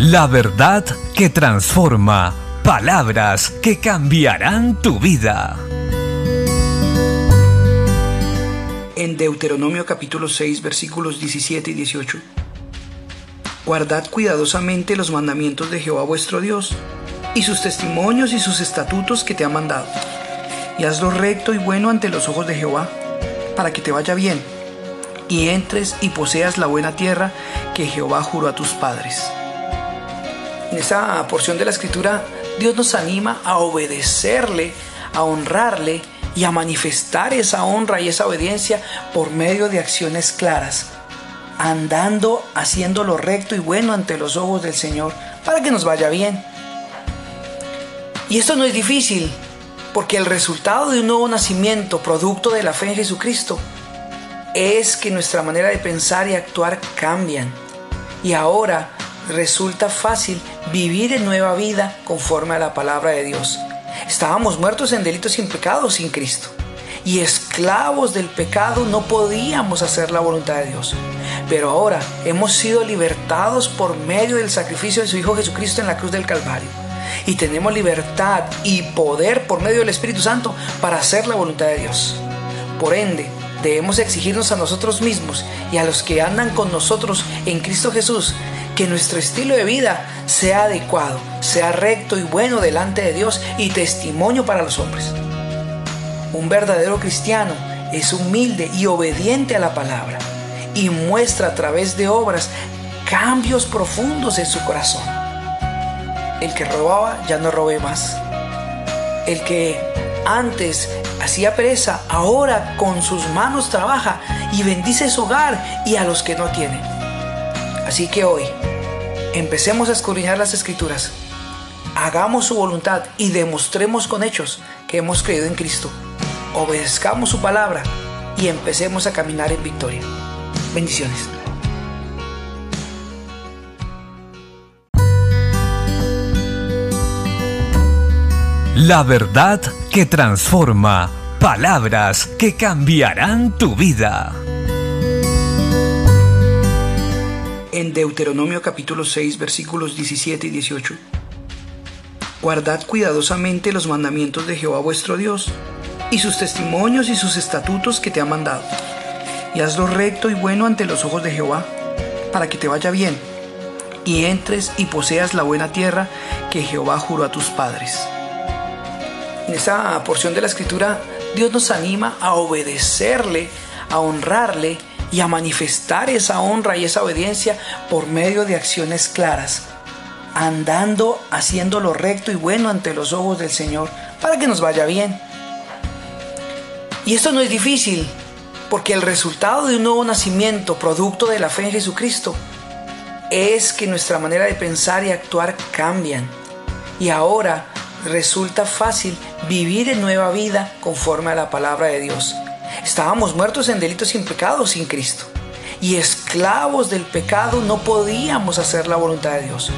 La verdad que transforma. Palabras que cambiarán tu vida. En Deuteronomio capítulo 6 versículos 17 y 18. Guardad cuidadosamente los mandamientos de Jehová vuestro Dios y sus testimonios y sus estatutos que te ha mandado. Y hazlo recto y bueno ante los ojos de Jehová, para que te vaya bien y entres y poseas la buena tierra que Jehová juró a tus padres. En esta porción de la escritura, Dios nos anima a obedecerle, a honrarle y a manifestar esa honra y esa obediencia por medio de acciones claras, andando, haciendo lo recto y bueno ante los ojos del Señor, para que nos vaya bien. Y esto no es difícil, porque el resultado de un nuevo nacimiento, producto de la fe en Jesucristo, es que nuestra manera de pensar y actuar cambian. Y ahora resulta fácil vivir en nueva vida conforme a la palabra de Dios. Estábamos muertos en delitos y en pecados sin Cristo. Y esclavos del pecado no podíamos hacer la voluntad de Dios. Pero ahora hemos sido libertados por medio del sacrificio de su Hijo Jesucristo en la cruz del Calvario. Y tenemos libertad y poder por medio del Espíritu Santo para hacer la voluntad de Dios. Por ende, debemos exigirnos a nosotros mismos y a los que andan con nosotros en Cristo Jesús que nuestro estilo de vida sea adecuado, sea recto y bueno delante de Dios y testimonio para los hombres. Un verdadero cristiano es humilde y obediente a la palabra y muestra a través de obras cambios profundos en su corazón. El que robaba ya no robe más. El que antes hacía pereza, ahora con sus manos trabaja y bendice su hogar y a los que no tienen. Así que hoy, empecemos a escudriñar las escrituras, hagamos su voluntad y demostremos con hechos que hemos creído en Cristo. Obedezcamos su palabra y empecemos a caminar en victoria. Bendiciones. La verdad que transforma. Palabras que cambiarán tu vida. En Deuteronomio capítulo 6 versículos 17 y 18. Guardad cuidadosamente los mandamientos de Jehová vuestro Dios y sus testimonios y sus estatutos que te ha mandado. Y hazlo recto y bueno ante los ojos de Jehová, para que te vaya bien y entres y poseas la buena tierra que Jehová juró a tus padres. En esta porción de la escritura, Dios nos anima a obedecerle, a honrarle y a manifestar esa honra y esa obediencia por medio de acciones claras, andando, haciendo lo recto y bueno ante los ojos del Señor, para que nos vaya bien. Y esto no es difícil, porque el resultado de un nuevo nacimiento, producto de la fe en Jesucristo, es que nuestra manera de pensar y actuar cambian. Y ahora resulta fácil vivir en nueva vida conforme a la palabra de Dios. Estábamos muertos en delitos y en pecados sin Cristo. Y esclavos del pecado no podíamos hacer la voluntad de Dios.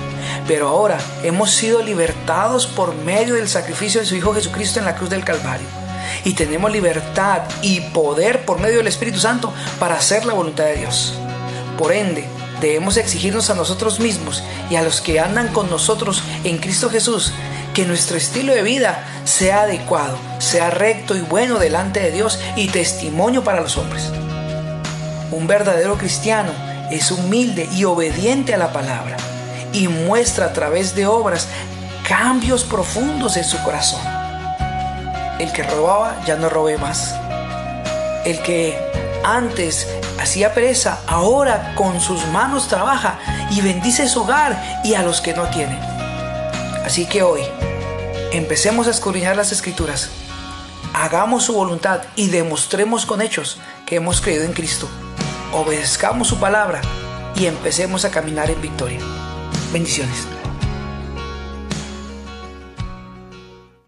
Pero ahora hemos sido libertados por medio del sacrificio de su Hijo Jesucristo en la cruz del Calvario. Y tenemos libertad y poder por medio del Espíritu Santo para hacer la voluntad de Dios. Por ende, debemos exigirnos a nosotros mismos y a los que andan con nosotros en Cristo Jesús que nuestro estilo de vida sea adecuado, sea recto y bueno delante de Dios y testimonio para los hombres. Un verdadero cristiano es humilde y obediente a la palabra y muestra a través de obras cambios profundos en su corazón. El que robaba ya no robe más. El que antes hacía pereza, ahora con sus manos trabaja y bendice su hogar y a los que no tienen. Así que hoy, empecemos a escudriñar las escrituras, hagamos su voluntad y demostremos con hechos que hemos creído en Cristo. Obedezcamos su palabra y empecemos a caminar en victoria. Bendiciones.